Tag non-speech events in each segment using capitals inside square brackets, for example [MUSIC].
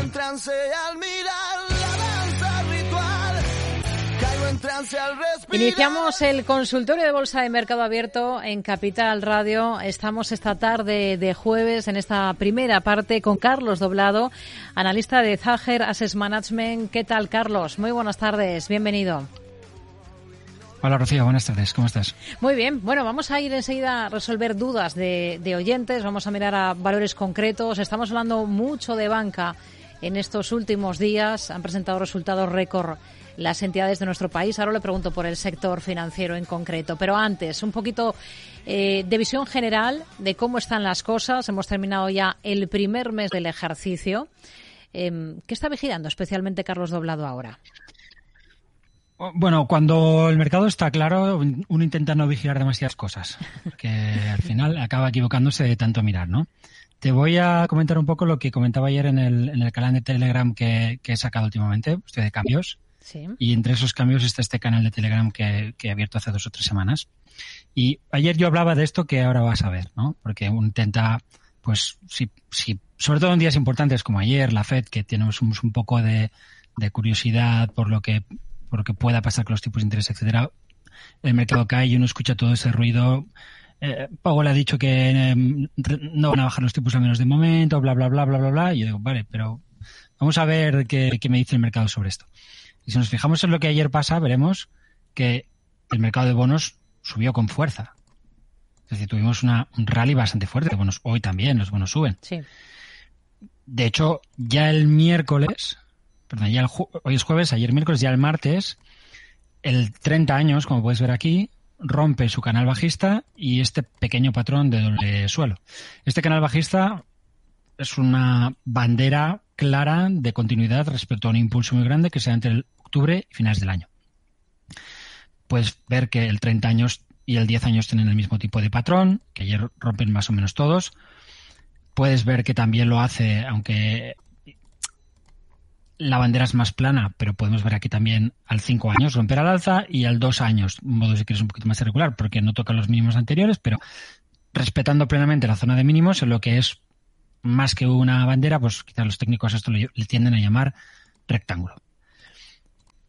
en trance al mirar la danza ritual. Caigo en trance al respirar. Iniciamos el consultorio de Bolsa de Mercado Abierto en Capital Radio. Estamos esta tarde de jueves en esta primera parte con Carlos Doblado, analista de Zager Assets Management. ¿Qué tal, Carlos? Muy buenas tardes. Bienvenido. Hola Rocío, buenas tardes, ¿cómo estás? Muy bien, bueno, vamos a ir enseguida a resolver dudas de, de, oyentes, vamos a mirar a valores concretos. Estamos hablando mucho de banca en estos últimos días, han presentado resultados récord las entidades de nuestro país. Ahora le pregunto por el sector financiero en concreto, pero antes, un poquito eh, de visión general de cómo están las cosas. Hemos terminado ya el primer mes del ejercicio. Eh, ¿Qué está vigilando especialmente Carlos Doblado ahora? Bueno, cuando el mercado está claro, uno intenta no vigilar demasiadas cosas, que al final acaba equivocándose de tanto mirar, ¿no? Te voy a comentar un poco lo que comentaba ayer en el, en el canal de Telegram que, que, he sacado últimamente, estoy de cambios. Sí. Y entre esos cambios está este canal de Telegram que, que, he abierto hace dos o tres semanas. Y ayer yo hablaba de esto que ahora vas a ver, ¿no? Porque uno intenta, pues, si, si, sobre todo en días importantes como ayer, la FED, que tenemos un, un poco de, de curiosidad por lo que por lo que pueda pasar con los tipos de interés, etcétera, el mercado cae y uno escucha todo ese ruido. Eh, Powell ha dicho que eh, no van a bajar los tipos al menos de momento, bla, bla, bla, bla, bla, bla. Y yo digo, vale, pero vamos a ver qué, qué me dice el mercado sobre esto. Y si nos fijamos en lo que ayer pasa, veremos que el mercado de bonos subió con fuerza. Es decir, tuvimos una, un rally bastante fuerte de bonos. Hoy también los bonos suben. Sí. De hecho, ya el miércoles, perdón, ya el hoy es jueves, ayer miércoles, ya el martes, el 30 años, como puedes ver aquí, rompe su canal bajista y este pequeño patrón de doble suelo. Este canal bajista es una bandera clara de continuidad respecto a un impulso muy grande que se da entre octubre y finales del año. Puedes ver que el 30 años y el 10 años tienen el mismo tipo de patrón, que ayer rompen más o menos todos. Puedes ver que también lo hace, aunque la bandera es más plana, pero podemos ver aquí también al 5 años romper al alza y al 2 años, modo si quieres un poquito más irregular, porque no toca los mínimos anteriores, pero respetando plenamente la zona de mínimos en lo que es más que una bandera, pues quizás los técnicos esto le, tienden a llamar rectángulo.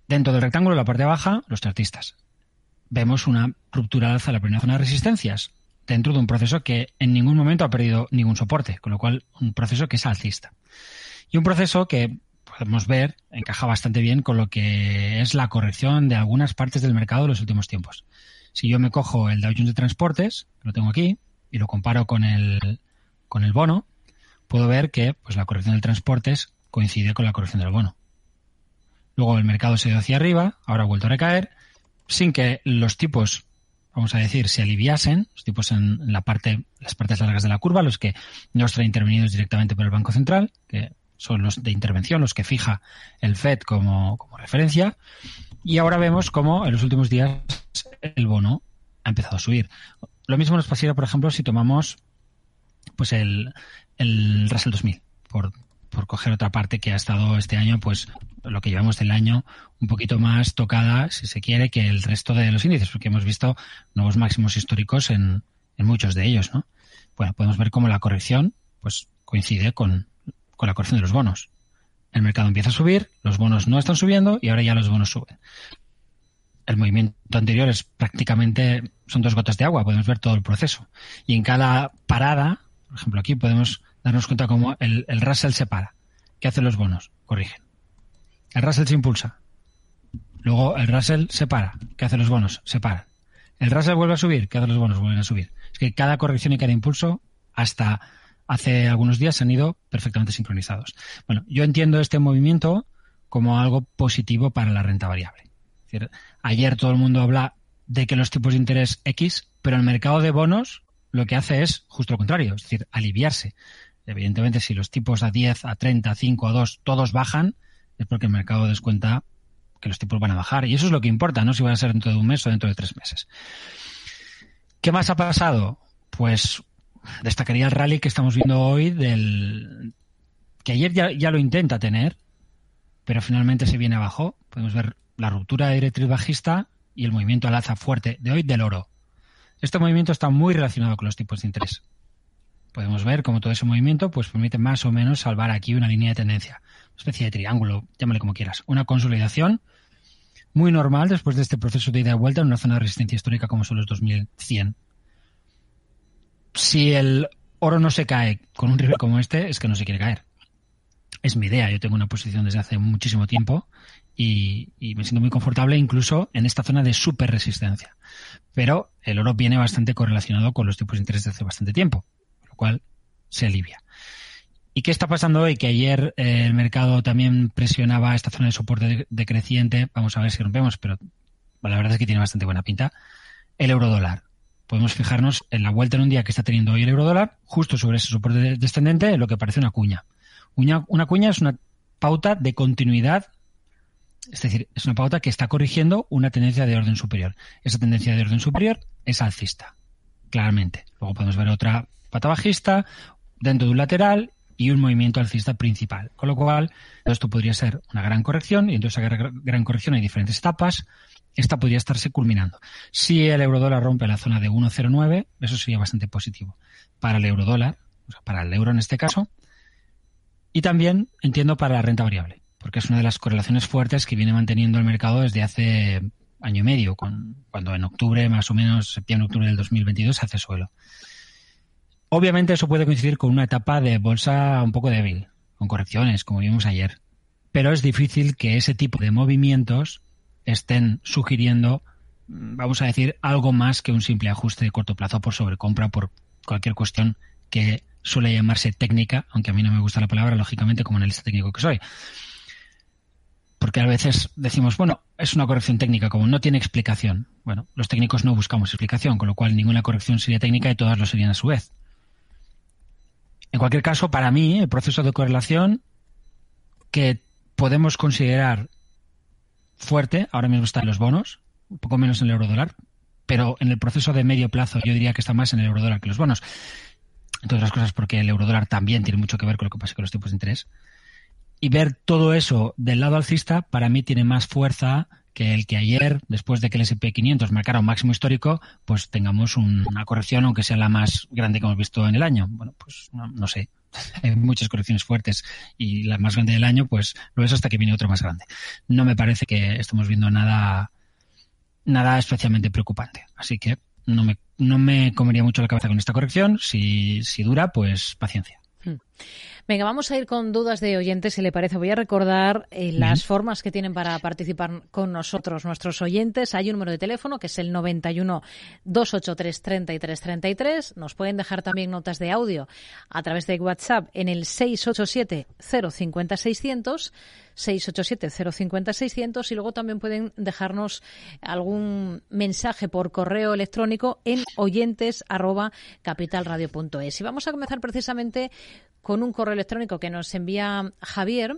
Dentro del rectángulo, la parte baja, los chartistas. Vemos una ruptura al alza de la primera zona de resistencias dentro de un proceso que en ningún momento ha perdido ningún soporte, con lo cual un proceso que es alcista. Y un proceso que podemos ver encaja bastante bien con lo que es la corrección de algunas partes del mercado de los últimos tiempos. Si yo me cojo el Dow Jones de Transportes, lo tengo aquí, y lo comparo con el, con el bono, puedo ver que pues, la corrección del transportes coincide con la corrección del bono. Luego el mercado se dio hacia arriba, ahora ha vuelto a recaer, sin que los tipos, vamos a decir, se aliviasen, los tipos en la parte, las partes largas de la curva, los que no están intervenidos directamente por el Banco Central, que son los de intervención, los que fija el FED como, como referencia. Y ahora vemos cómo en los últimos días el bono ha empezado a subir. Lo mismo nos pasaría, por ejemplo, si tomamos pues el, el Russell 2000, por, por coger otra parte que ha estado este año, pues lo que llevamos del año, un poquito más tocada, si se quiere, que el resto de los índices, porque hemos visto nuevos máximos históricos en, en muchos de ellos, ¿no? Bueno, podemos ver cómo la corrección, pues coincide con, con la corrección de los bonos. El mercado empieza a subir, los bonos no están subiendo y ahora ya los bonos suben. El movimiento anterior es prácticamente, son dos gotas de agua, podemos ver todo el proceso. Y en cada parada, por ejemplo aquí podemos darnos cuenta cómo el, el Russell se para. ¿Qué hacen los bonos? Corrigen. El Russell se impulsa. Luego el Russell se para. ¿Qué hacen los bonos? Se paran. El Russell vuelve a subir. ¿Qué hacen los bonos? Vuelven a subir. Es que cada corrección y cada impulso, hasta hace algunos días se han ido perfectamente sincronizados. Bueno, yo entiendo este movimiento como algo positivo para la renta variable. Ayer todo el mundo habla de que los tipos de interés X, pero el mercado de bonos lo que hace es justo lo contrario, es decir, aliviarse. Evidentemente, si los tipos a 10, a 30, a 5, a 2, todos bajan, es porque el mercado descuenta que los tipos van a bajar. Y eso es lo que importa, no si van a ser dentro de un mes o dentro de tres meses. ¿Qué más ha pasado? Pues destacaría el rally que estamos viendo hoy del que ayer ya, ya, lo intenta tener, pero finalmente se viene abajo. Podemos ver la ruptura de directriz bajista y el movimiento al alza fuerte de hoy del oro. Este movimiento está muy relacionado con los tipos de interés. Podemos ver cómo todo ese movimiento pues permite más o menos salvar aquí una línea de tendencia. especie de triángulo, llámale como quieras, una consolidación muy normal después de este proceso de ida y vuelta en una zona de resistencia histórica como son los 2100. Si el oro no se cae con un riesgo como este, es que no se quiere caer. Es mi idea. Yo tengo una posición desde hace muchísimo tiempo y, me siento muy confortable incluso en esta zona de super resistencia. Pero el oro viene bastante correlacionado con los tipos de interés de hace bastante tiempo, lo cual se alivia. ¿Y qué está pasando hoy? Que ayer eh, el mercado también presionaba esta zona de soporte decreciente. Vamos a ver si rompemos, pero la verdad es que tiene bastante buena pinta. El euro dólar. Podemos fijarnos en la vuelta en un día que está teniendo hoy el euro dólar, justo sobre ese soporte descendente, lo que parece una cuña. Una, una cuña es una pauta de continuidad, es decir, es una pauta que está corrigiendo una tendencia de orden superior. Esa tendencia de orden superior es alcista, claramente. Luego podemos ver otra pata bajista dentro de un lateral y un movimiento alcista principal. Con lo cual, esto podría ser una gran corrección y entonces esa gran corrección hay diferentes etapas. Esta podría estarse culminando. Si el eurodólar rompe la zona de 1,09, eso sería bastante positivo para el eurodólar, o sea, para el euro en este caso, y también entiendo para la renta variable, porque es una de las correlaciones fuertes que viene manteniendo el mercado desde hace año y medio, cuando en octubre, más o menos, septiembre-octubre del 2022, hace suelo. Obviamente eso puede coincidir con una etapa de bolsa un poco débil, con correcciones, como vimos ayer. Pero es difícil que ese tipo de movimientos estén sugiriendo, vamos a decir, algo más que un simple ajuste de corto plazo por sobrecompra, por cualquier cuestión que suele llamarse técnica, aunque a mí no me gusta la palabra, lógicamente, como analista técnico que soy. Porque a veces decimos, bueno, es una corrección técnica, como no tiene explicación. Bueno, los técnicos no buscamos explicación, con lo cual ninguna corrección sería técnica y todas lo serían a su vez. En cualquier caso, para mí, el proceso de correlación que podemos considerar fuerte, ahora mismo está en los bonos, un poco menos en el euro dólar, pero en el proceso de medio plazo yo diría que está más en el euro dólar que los bonos. Entre otras cosas porque el euro dólar también tiene mucho que ver con lo que pasa con los tipos de interés. Y ver todo eso del lado alcista, para mí tiene más fuerza que el que ayer, después de que el S&P 500 marcara un máximo histórico, pues tengamos una corrección, aunque sea la más grande que hemos visto en el año. Bueno, pues no, sé. [LAUGHS] Hay muchas correcciones fuertes y la más grande del año, pues lo es hasta que viene otro más grande. No me parece que estemos viendo nada, nada especialmente preocupante. Así que no me, no me comería mucho la cabeza con esta corrección. Si, si dura, pues paciencia. Hmm. Venga, vamos a ir con dudas de oyentes, si le parece. Voy a recordar eh, las formas que tienen para participar con nosotros nuestros oyentes. Hay un número de teléfono que es el 91 283 33 33. Nos pueden dejar también notas de audio a través de WhatsApp en el 687 050 600. 687-050-600 y luego también pueden dejarnos algún mensaje por correo electrónico en oyentes Y vamos a comenzar precisamente con un correo electrónico que nos envía Javier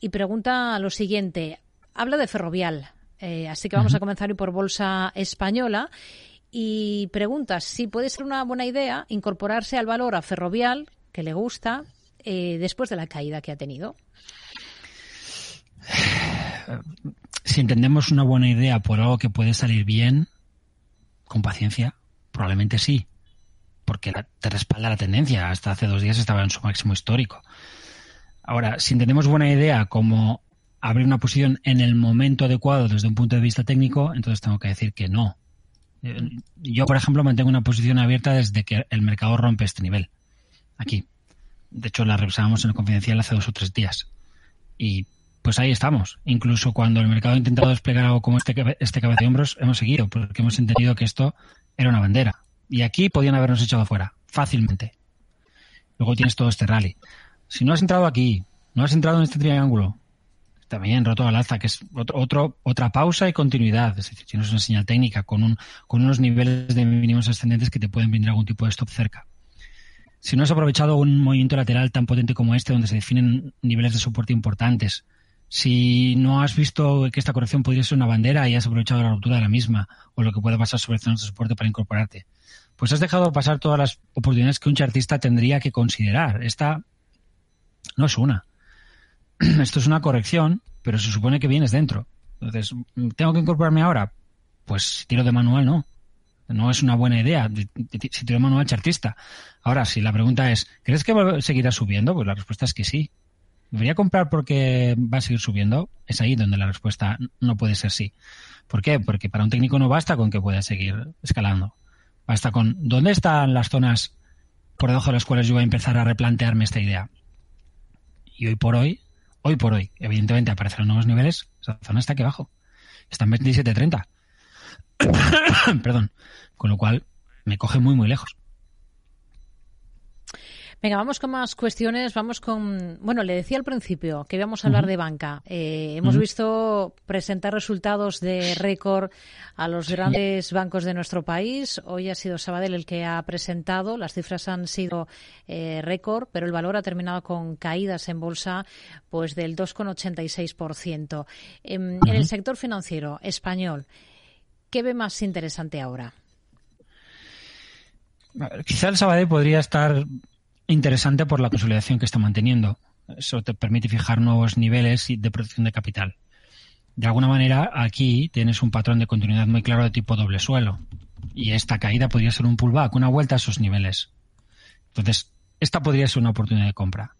y pregunta lo siguiente. Habla de Ferrovial, eh, así que vamos a comenzar por Bolsa Española y pregunta si puede ser una buena idea incorporarse al valor a Ferrovial, que le gusta, eh, después de la caída que ha tenido. Si entendemos una buena idea por algo que puede salir bien, con paciencia, probablemente sí porque te respalda la tendencia. Hasta hace dos días estaba en su máximo histórico. Ahora, si tenemos buena idea como abrir una posición en el momento adecuado desde un punto de vista técnico, entonces tengo que decir que no. Eh, yo, por ejemplo, mantengo una posición abierta desde que el mercado rompe este nivel. Aquí. De hecho, la revisábamos en el confidencial hace dos o tres días. Y pues ahí estamos. Incluso cuando el mercado ha intentado desplegar algo como este, este cabeza de hombros, hemos seguido, porque hemos entendido que esto era una bandera. Y aquí podían habernos echado fuera, fácilmente. Luego tienes todo este rally. Si no has entrado aquí, no has entrado en este triángulo, también roto al alza, que es otro, otra pausa y continuidad. Es decir, tienes una señal técnica con, un, con unos niveles de mínimos ascendentes que te pueden brindar algún tipo de stop cerca. Si no has aprovechado un movimiento lateral tan potente como este, donde se definen niveles de soporte importantes, si no has visto que esta corrección podría ser una bandera y has aprovechado la ruptura de la misma, o lo que puede pasar sobre zonas de soporte para incorporarte, pues has dejado pasar todas las oportunidades que un chartista tendría que considerar. Esta no es una. [CLEARS THROAT] Esto es una corrección, pero se supone que vienes dentro. Entonces, ¿tengo que incorporarme ahora? Pues tiro de manual, no. No es una buena idea si tiro de manual chartista. Ahora, si la pregunta es, ¿crees que seguirá subiendo? Pues la respuesta es que sí. ¿Debería comprar porque va a seguir subiendo? Es ahí donde la respuesta no puede ser sí. ¿Por qué? Porque para un técnico no basta con que pueda seguir escalando. Basta con dónde están las zonas por debajo de las cuales yo voy a empezar a replantearme esta idea. Y hoy por hoy, hoy por hoy, evidentemente aparecen nuevos niveles, esa zona está aquí abajo. Está en 27.30. [COUGHS] Perdón. Con lo cual me coge muy, muy lejos. Venga, vamos con más cuestiones. Vamos con. Bueno, le decía al principio que íbamos a hablar de banca. Eh, hemos visto presentar resultados de récord a los grandes bancos de nuestro país. Hoy ha sido Sabadell el que ha presentado. Las cifras han sido eh, récord, pero el valor ha terminado con caídas en bolsa pues del 2,86%. En, en el sector financiero español, ¿qué ve más interesante ahora? Quizá el Sabadell podría estar interesante por la consolidación que está manteniendo. Eso te permite fijar nuevos niveles de protección de capital. De alguna manera, aquí tienes un patrón de continuidad muy claro de tipo doble suelo. Y esta caída podría ser un pullback, una vuelta a esos niveles. Entonces, esta podría ser una oportunidad de compra.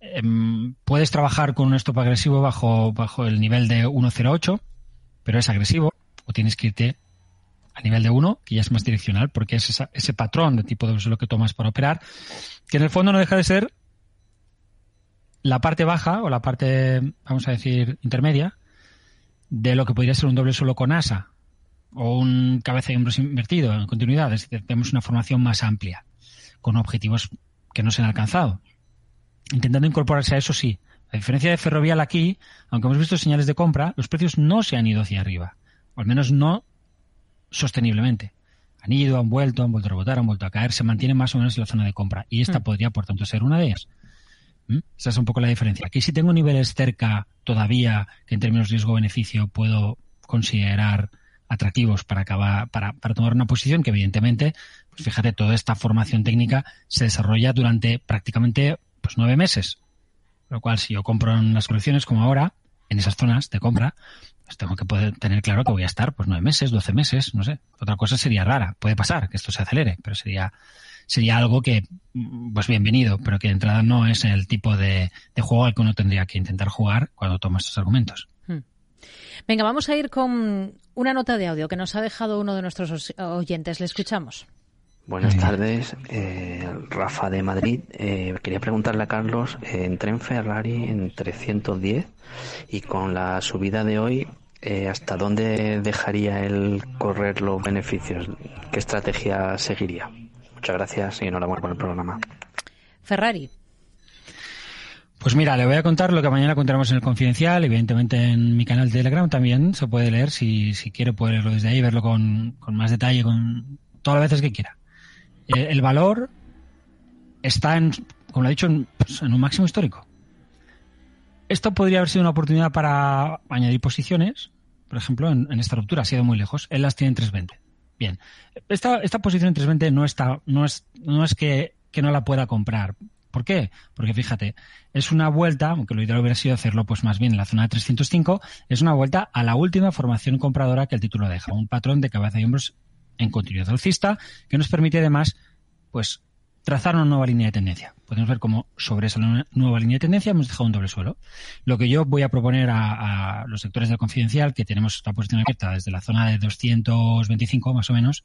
Em, puedes trabajar con un stop agresivo bajo, bajo el nivel de 1.08, pero es agresivo, o tienes que irte a nivel de 1, que ya es más direccional, porque es ese patrón de tipo de suelo que tomas para operar, que en el fondo no deja de ser la parte baja o la parte, vamos a decir, intermedia de lo que podría ser un doble suelo con asa o un cabeza de hombros invertido en continuidad. Es decir, tenemos una formación más amplia con objetivos que no se han alcanzado. Intentando incorporarse a eso, sí. A diferencia de Ferrovial aquí, aunque hemos visto señales de compra, los precios no se han ido hacia arriba. O al menos no sosteniblemente. Han ido, han vuelto, han vuelto a rebotar, han vuelto a caer, se mantienen más o menos en la zona de compra. Y esta mm. podría, por tanto, ser una de ellas. ¿Mm? Esa es un poco la diferencia. Aquí si tengo niveles cerca todavía que en términos riesgo-beneficio puedo considerar atractivos para acabar, para, para tomar una posición que evidentemente, pues fíjate, toda esta formación técnica se desarrolla durante prácticamente pues nueve meses. Lo cual, si yo compro en las colecciones como ahora, en esas zonas de compra, pues tengo que poder tener claro que voy a estar pues nueve meses, doce meses, no sé. Otra cosa sería rara. Puede pasar que esto se acelere, pero sería sería algo que, pues bienvenido, pero que de entrada no es el tipo de, juego al que uno tendría que intentar jugar cuando toma estos argumentos. Hmm. Venga, vamos a ir con una nota de audio que nos ha dejado uno de nuestros oyentes. Le escuchamos. Buenas tardes, eh, Rafa de Madrid. Eh, quería preguntarle a Carlos, eh, entré en Ferrari en 310 y con la subida de hoy, ¿hasta dónde dejaría él correr los beneficios? ¿Qué estrategia seguiría? Muchas gracias y enhorabuena por el programa. Ferrari. Pues mira, le voy a contar lo que mañana contaremos en el Confidencial. Evidentemente en mi canal de Telegram también se puede leer. Si, si quiere puede leerlo desde ahí, verlo con, con más detalle, con todas las veces que quiera. Eh, el valor está, en, como lo he dicho, pues, en, un máximo histórico. Esto podría haber sido una oportunidad para añadir posiciones, por ejemplo, en, esta ruptura. Ha sido muy lejos. Él las tiene en 320. Bien. Esta, esta posición en 320 no, está, no es, no es que, que no la pueda comprar. ¿Por qué? Porque fíjate, es una vuelta, aunque lo ideal hubiera sido hacerlo pues más bien en la zona de 305, es una vuelta a la última formación compradora que el título deja, un patrón de cabeza y hombros en continuidad alcista, que nos permite además, pues, trazar una nueva línea de tendencia. Podemos ver cómo sobre esa nueva línea de tendencia hemos dejado un doble suelo. Lo que yo voy a proponer a, los sectores del confidencial, que tenemos esta posición abierta desde la zona de 225 más o menos,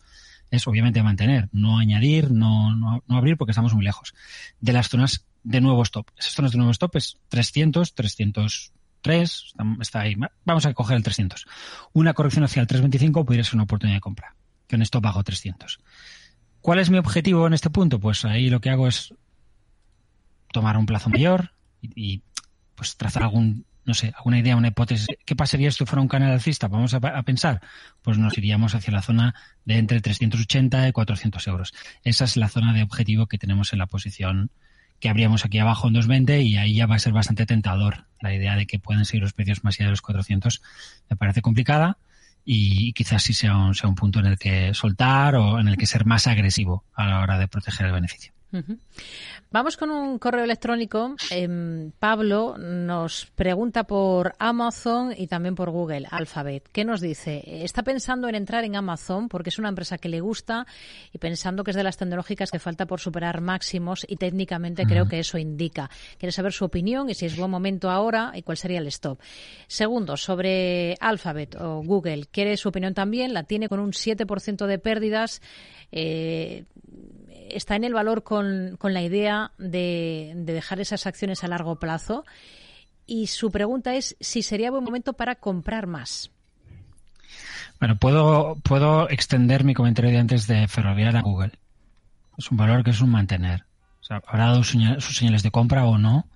es obviamente mantener, no añadir, no, no, no abrir porque estamos muy lejos de las zonas de nuevo stop. Esas zonas de nuevo stop es 300, 303, está ahí. Vamos a coger el 300. Una corrección hacia el 325 podría ser una oportunidad de compra que en esto pago 300. ¿Cuál es mi objetivo en este punto? Pues ahí lo que hago es tomar un plazo mayor y, pues trazar algún, no sé, alguna idea, una hipótesis. ¿Qué pasaría si fuera un canal alcista? Vamos a, pensar. Pues nos iríamos hacia la zona de entre 380 y 400 euros. Esa es la zona de objetivo que tenemos en la posición que habríamos aquí abajo en 220 y ahí ya va a ser bastante tentador. La idea de que pueden seguir los precios más allá de los 400 me parece complicada y quizás sí sea un, sea un punto en el que soltar o en el que ser más agresivo a la hora de proteger el beneficio. Vamos con un correo electrónico. Em, Pablo nos pregunta por Amazon y también por Google Alphabet. ¿Qué nos dice? Está pensando en entrar en Amazon porque es una empresa que le gusta y pensando que es de las tecnológicas que falta por superar máximos y técnicamente creo que eso indica. Quiere saber su opinión y si es buen momento ahora y cuál sería el stop. Segundo, sobre Alphabet o Google. Quiere su opinión también. La tiene con un 7% de pérdidas. Eh, está en el valor con, la idea de, dejar esas acciones a largo plazo. Y su pregunta es si sería buen momento para comprar más. Bueno, puedo, puedo extender mi comentario de antes de Ferrovial a Google. Es un valor que es un mantener. O sea, habrá dado sus señales de compra o no.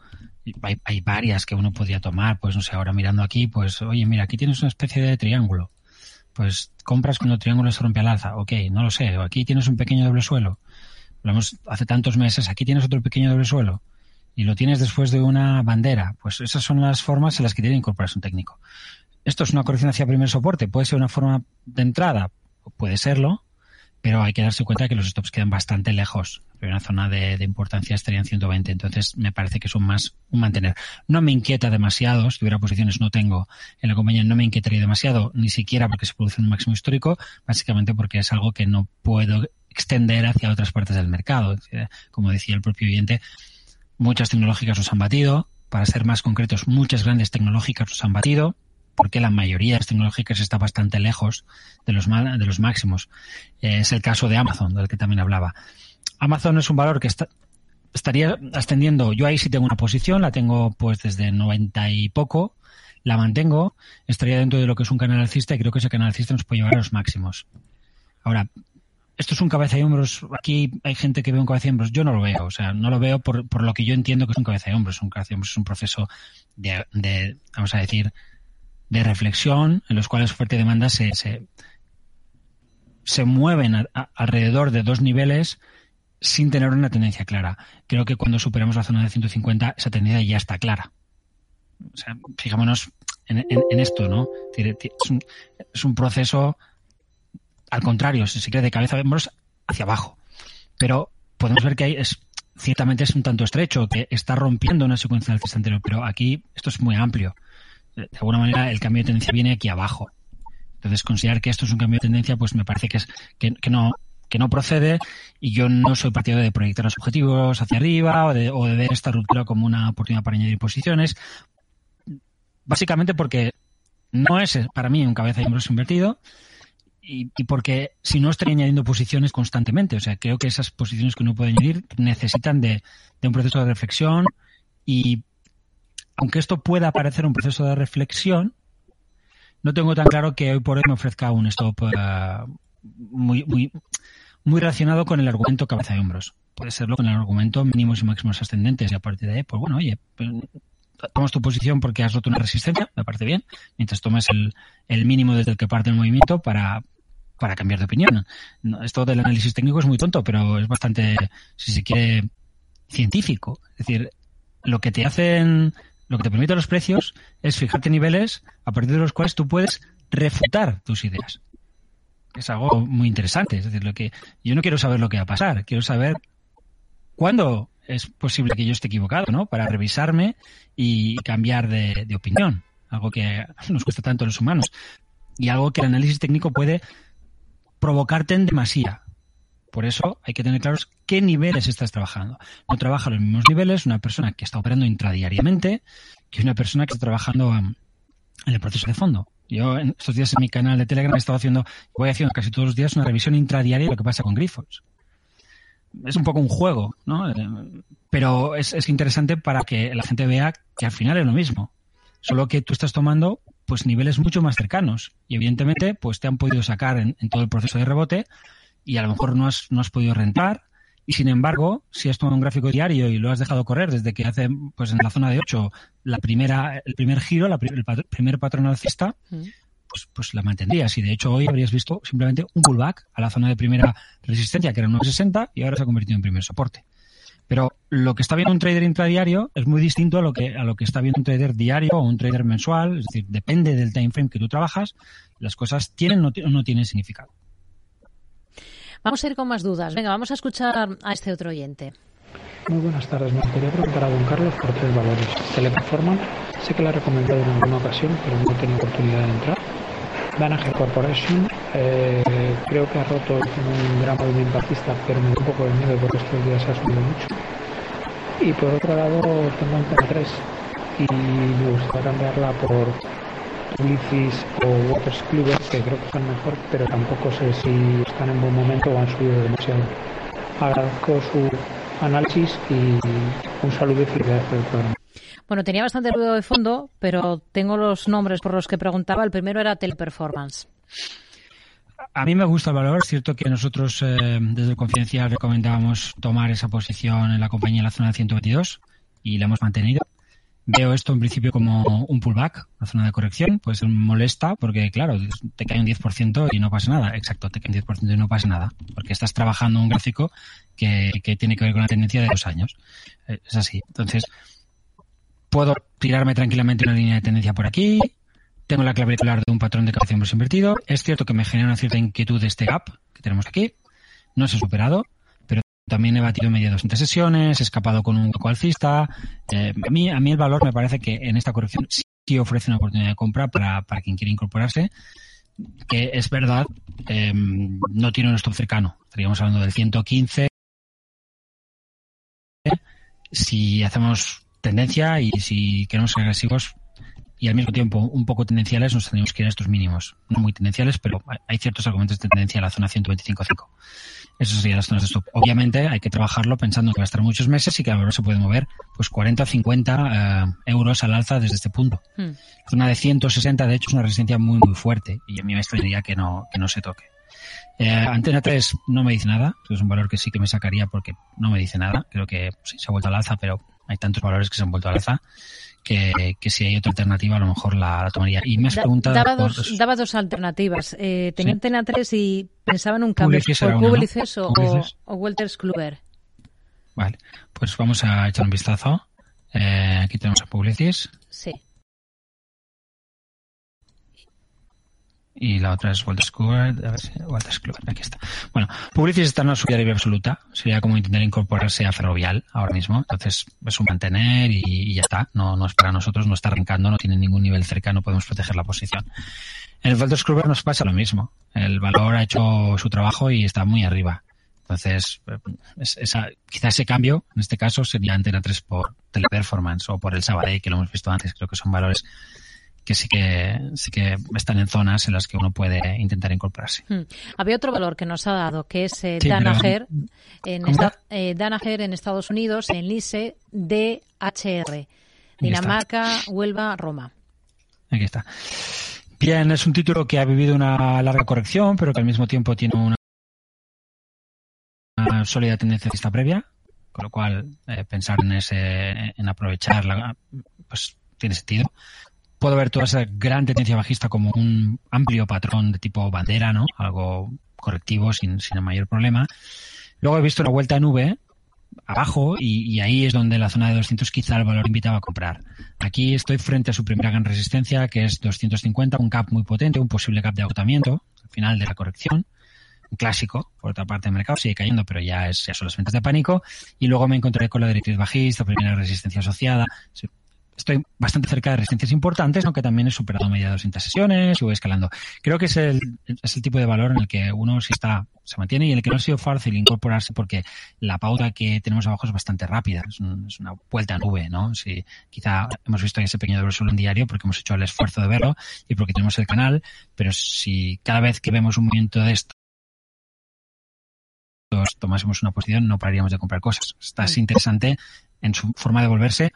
Hay, hay, varias que uno podría tomar. Pues no sé, ahora mirando aquí, pues oye, mira, aquí tienes una especie de triángulo. Pues compras cuando el triángulo se rompe al alza. Ok, no lo sé. Aquí tienes un pequeño doble suelo hablamos hace tantos meses, aquí tienes otro pequeño doble suelo y lo tienes después de una bandera, pues esas son las formas en las que tiene que incorporarse un técnico. Esto es una corrección hacia primer soporte, puede ser una forma de entrada, puede serlo, pero hay que darse cuenta que los stops quedan bastante lejos. La primera zona de, importancia estaría en 120, entonces me parece que son más un mantener. No me inquieta demasiado, si tuviera posiciones no tengo en la compañía, no me inquietaría demasiado, ni siquiera porque se produce un máximo histórico, básicamente porque es algo que no puedo extender hacia otras partes del mercado. Como decía el propio oyente, muchas tecnológicas nos han batido. Para ser más concretos, muchas grandes tecnológicas nos han batido porque la mayoría de las tecnológicas está bastante lejos de los, de los máximos. es el caso de Amazon, del que también hablaba. Amazon es un valor que está, estaría ascendiendo. Yo ahí sí tengo una posición, la tengo pues desde 90 y poco, la mantengo, estaría dentro de lo que es un canal alcista y creo que ese canal alcista nos puede llevar a los máximos. Ahora, esto es un cabeza y hombros. Aquí hay gente que ve un cabeza y hombros. Yo no lo veo. O sea, no lo veo por, por lo que yo entiendo que es un cabeza y hombros. Un cabeza y hombros es un proceso de, de vamos a decir, de reflexión en los cuales oferta y demanda se, se, se mueven alrededor de dos niveles sin tener una tendencia clara. Creo que cuando superamos la zona de 150, esa tendencia ya está clara. O sea, fijémonos en, en, esto, ¿no? Es un, es un proceso al contrario, si se quiere de cabeza vemos hacia abajo. Pero podemos ver que es ciertamente es un tanto estrecho, que está rompiendo una secuencia del anterior, pero aquí esto es muy amplio. De alguna manera el cambio de tendencia viene aquí abajo. Entonces considerar que esto es un cambio de tendencia, pues me parece que es que, no que no procede y yo no soy partidario de proyectar los objetivos hacia arriba o de, o de ver esta ruptura como una oportunidad para añadir posiciones. Básicamente porque no es para mí un cabeza de hombros invertido y, porque si no estaría añadiendo posiciones constantemente. O sea, creo que esas posiciones que uno puede añadir necesitan de, un proceso de reflexión y aunque esto pueda parecer un proceso de reflexión, no tengo tan claro que hoy por hoy me ofrezca un stop eh, muy, muy, muy relacionado con el argumento cabeza de hombros. Puede serlo con el argumento mínimos y máximos ascendentes y a partir de ahí, pues bueno, oye, pues, tomas tu posición porque has roto una resistencia, me parece bien, mientras tomes el, el mínimo desde el que parte el movimiento para, para cambiar de opinión. Esto del análisis técnico es muy tonto, pero es bastante, si se quiere, científico. Es decir, lo que te hacen, lo que te permiten los precios es fijarte niveles a partir de los cuales tú puedes refutar tus ideas. Es algo muy interesante. Es decir, lo que yo no quiero saber lo que va a pasar, quiero saber cuándo es posible que yo esté equivocado, ¿no? Para revisarme y cambiar de, de opinión. Algo que nos cuesta tanto a los humanos. Y algo que el análisis técnico puede provocarte en demasía. Por eso hay que tener claros qué niveles estás trabajando. No trabaja los mismos niveles una persona que está operando intradiariamente que una persona que está trabajando en el proceso de fondo. Yo en estos días en mi canal de Telegram he estado haciendo, voy haciendo casi todos los días una revisión intradiaria de lo que pasa con grifos. Es un poco un juego, ¿no? Eh, pero es interesante para que la gente vea que al final es lo mismo. Solo que tú estás tomando pues niveles mucho más cercanos. Y evidentemente pues te han podido sacar en, todo el proceso de rebote y a lo mejor no has, no has podido rentar. Y sin embargo si has tomado un gráfico diario y lo has dejado correr desde que hace pues en la zona de 8 la primera el primer giro la, el primer patrón alcista mm. pues, pues la mantendrías. Y de hecho hoy habrías visto simplemente un pullback a la zona de primera resistencia que era 960 y ahora se ha convertido en primer soporte pero lo que está viendo un trader intradiario es muy distinto a lo que a lo que está viendo un trader diario o un trader mensual, es decir, depende del time frame que tú trabajas, las cosas tienen o no, tienen significado. Vamos a ir con más dudas. Venga, vamos a escuchar a este otro oyente. Muy buenas tardes. Me gustaría preguntar a don Carlos por tres valores. Teleperformance, sé que la he recomendado en alguna ocasión, pero no he tenido oportunidad de entrar. Danaher Corporation, eh, creo que ha roto un gran movimiento alcista, pero me da un poco de miedo porque estos días ha subido mucho. Y por otro lado, tengo Antena 3 y me gustaría cambiarla por Publicis o Waters Kluber, que creo que están mejor, pero tampoco sé si están en buen momento o han subido demasiado. Agradezco su análisis y un saludo y felicidades por el programa. Bueno, tenía bastante ruido de fondo, pero tengo los nombres por los que preguntaba. El primero era Teleperformance. A mí me gusta el valor. Cierto que nosotros eh, desde el Confidencial recomendábamos tomar esa posición en la compañía en la zona de 122 y la hemos mantenido. Veo esto en principio como un pullback, una zona de corrección, pues molesta porque, claro, te cae un 10% y no pasa nada. Exacto, te cae un 10% y no pasa nada, porque estás trabajando un gráfico que, que tiene que ver con la tendencia de dos años. Eh, es así. Entonces, puedo tirarme tranquilamente una línea de tendencia por aquí, tengo la clave de un patrón de captación invertido. Es cierto que me genera una cierta inquietud este gap que tenemos aquí. No se ha superado, pero también he batido media 200 sesiones, he escapado con un hueco alcista. Eh, a, mí, a mí el valor me parece que en esta corrección sí ofrece una oportunidad de compra para, para quien quiere incorporarse. Que es verdad, eh, no tiene un stop cercano. Estaríamos hablando del 115. Si hacemos tendencia y si queremos ser agresivos y al mismo tiempo un poco tendenciales, nos tenemos que ir a estos mínimos. No muy tendenciales, pero hay ciertos argumentos de tendencia en la zona 125.5. Eso serían las zonas de stop. Obviamente hay que trabajarlo pensando que va a estar muchos meses y que ahora se puede mover pues 40 o 50 eh, euros al alza desde este punto. Hmm. La zona de 160, de hecho, es una resistencia muy, muy fuerte y a mí me extrañaría que no, que no se toque. Eh, Antena 3 no me dice nada, es un valor que sí que me sacaría porque no me dice nada. Creo que sí, se ha vuelto al alza, pero hay tantos valores que se han vuelto al alza que, si hay otra alternativa a lo mejor la, tomaría. Y me has preguntado... Daba, dos, daba dos alternativas. Eh, tenía Antena 3 y pensaba en un cambio. por Publicis o, o, Walters Kluber. Vale, pues vamos a echar un vistazo. Eh, aquí tenemos a Publicis. Sí. Y la otra es Walter Kluwer, a ver si, Walter aquí está. Bueno, Publicis está en una subida absoluta, sería como intentar incorporarse a Ferrovial ahora mismo, entonces es un mantener y, ya está, no, no es para nosotros, no está arrancando, no tiene ningún nivel cercano, podemos proteger la posición. En el Walter nos pasa lo mismo, el valor ha hecho su trabajo y está muy arriba. Entonces, esa, quizá ese cambio, en este caso, sería Antena 3 por Teleperformance o por el Sabadell, que lo hemos visto antes. Creo que son valores que sí que sí que están en zonas en las que uno puede intentar incorporarse. Hmm. Había otro valor que nos ha dado, que es eh, Danaher, en eh, Danaher en Estados Unidos, en LISE DHR, Dinamarca, Huelva, Roma. Aquí está. Bien, es un título que ha vivido una larga corrección, pero que al mismo tiempo tiene una, sólida tendencia esta previa, con lo cual eh, pensar en ese, en aprovecharla, pues tiene sentido puedo ver toda esa gran tendencia bajista como un amplio patrón de tipo bandera, ¿no? Algo correctivo sin, sin el mayor problema. Luego he visto una vuelta en V abajo y, ahí es donde la zona de 200 quizá el valor invitaba a comprar. Aquí estoy frente a su primera gran resistencia que es 250, un cap muy potente, un posible cap de agotamiento al final de la corrección. Un clásico, por otra parte, el mercado sigue cayendo, pero ya, es, ya son las ventas de pánico. Y luego me encontraré con la directriz bajista, primera resistencia asociada estoy bastante cerca de resistencias importantes, aunque también he superado media 200 sesiones y voy escalando. Creo que es el, es el tipo de valor en el que uno sí está, se mantiene y en el que no ha sido fácil incorporarse porque la pauta que tenemos abajo es bastante rápida, es, una vuelta a nube, ¿no? Si, quizá hemos visto ese pequeño doble en diario porque hemos hecho el esfuerzo de verlo y porque tenemos el canal, pero si cada vez que vemos un movimiento de esto tomásemos una posición, no pararíamos de comprar cosas. Está es interesante en su forma de volverse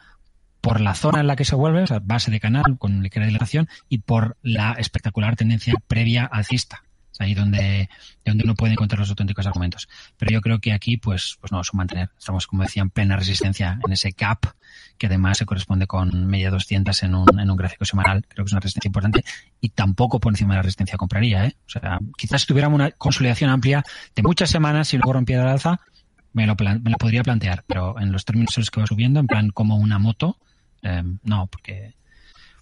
por la zona en la que se vuelve, o sea, base de canal con ligera dilatación, y por la espectacular tendencia previa alcista. Es ahí donde, donde uno puede encontrar los auténticos argumentos. Pero yo creo que aquí, pues, pues no, es un mantener. Estamos, como decía, en plena resistencia en ese gap, que además se corresponde con media 200 en un, en un gráfico semanal. Creo que es una resistencia importante. Y tampoco por encima de la resistencia compraría, ¿eh? O sea, quizás si tuviéramos una consolidación amplia de muchas semanas y luego rompiera el alza, me lo, me lo podría plantear. Pero en los términos en que va subiendo, en plan como una moto, Em, no, porque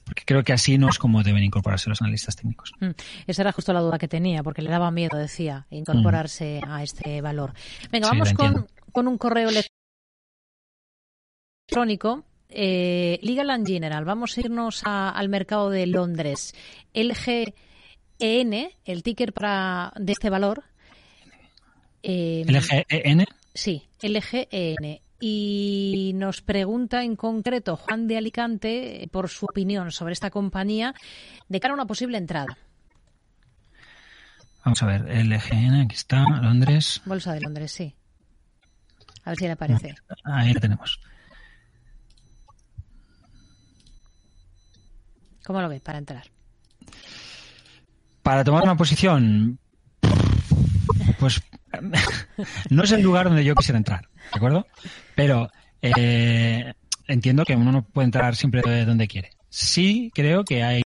porque creo que así no es como deben incorporarse los analistas técnicos. Mm, esa era justo la duda que tenía, porque le daba miedo, decía, incorporarse a este valor. Venga, vamos con, con, un correo electrónico. electrónico. Eh, Legal and General, vamos a irnos a- al mercado de Londres. LGEN, el ticker para, de este valor. eh, LGEN. Sí, LGEN. Y nos pregunta en concreto Juan de Alicante eh, por su opinión sobre esta compañía de cara a una posible entrada. Vamos a ver, LGN, aquí está, Londres. Bolsa de Londres, sí. A ver si le aparece. Ahí la tenemos. ¿Cómo lo ve para entrar? Para tomar una posición, pues no es el lugar donde yo quisiera entrar, ¿de acuerdo? Pero eh, entiendo que uno no puede entrar siempre de donde quiere. Sí creo que hay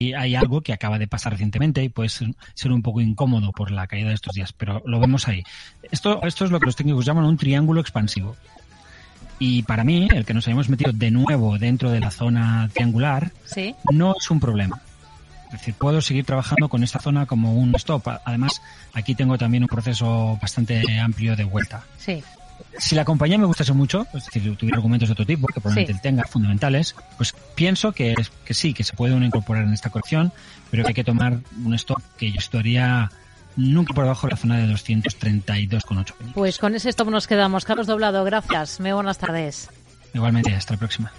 y hay algo que acaba de pasar recientemente y puede ser, ser un poco incómodo por la caída de estos días, pero lo vemos ahí. Esto, esto es lo que los técnicos llaman un triángulo expansivo. Y para mí, el que nos hayamos metido de nuevo dentro de la zona triangular Sí. no es un problema. Es decir, puedo seguir trabajando con esta zona como un stop. Además, aquí tengo también un proceso bastante amplio de vuelta. Sí. Si la compañía me gustase mucho, es decir, tuviera argumentos de otro tipo, que probablemente Sí. tenga fundamentales, pues pienso que, es- que sí, que se puede uno incorporar en esta colección, pero que hay que tomar un stop que yo estaría nunca por debajo de la zona de 232,8 penny. Pues con ese stop nos quedamos. Carlos Doblado, gracias. Muy buenas tardes. Igualmente, hasta la próxima.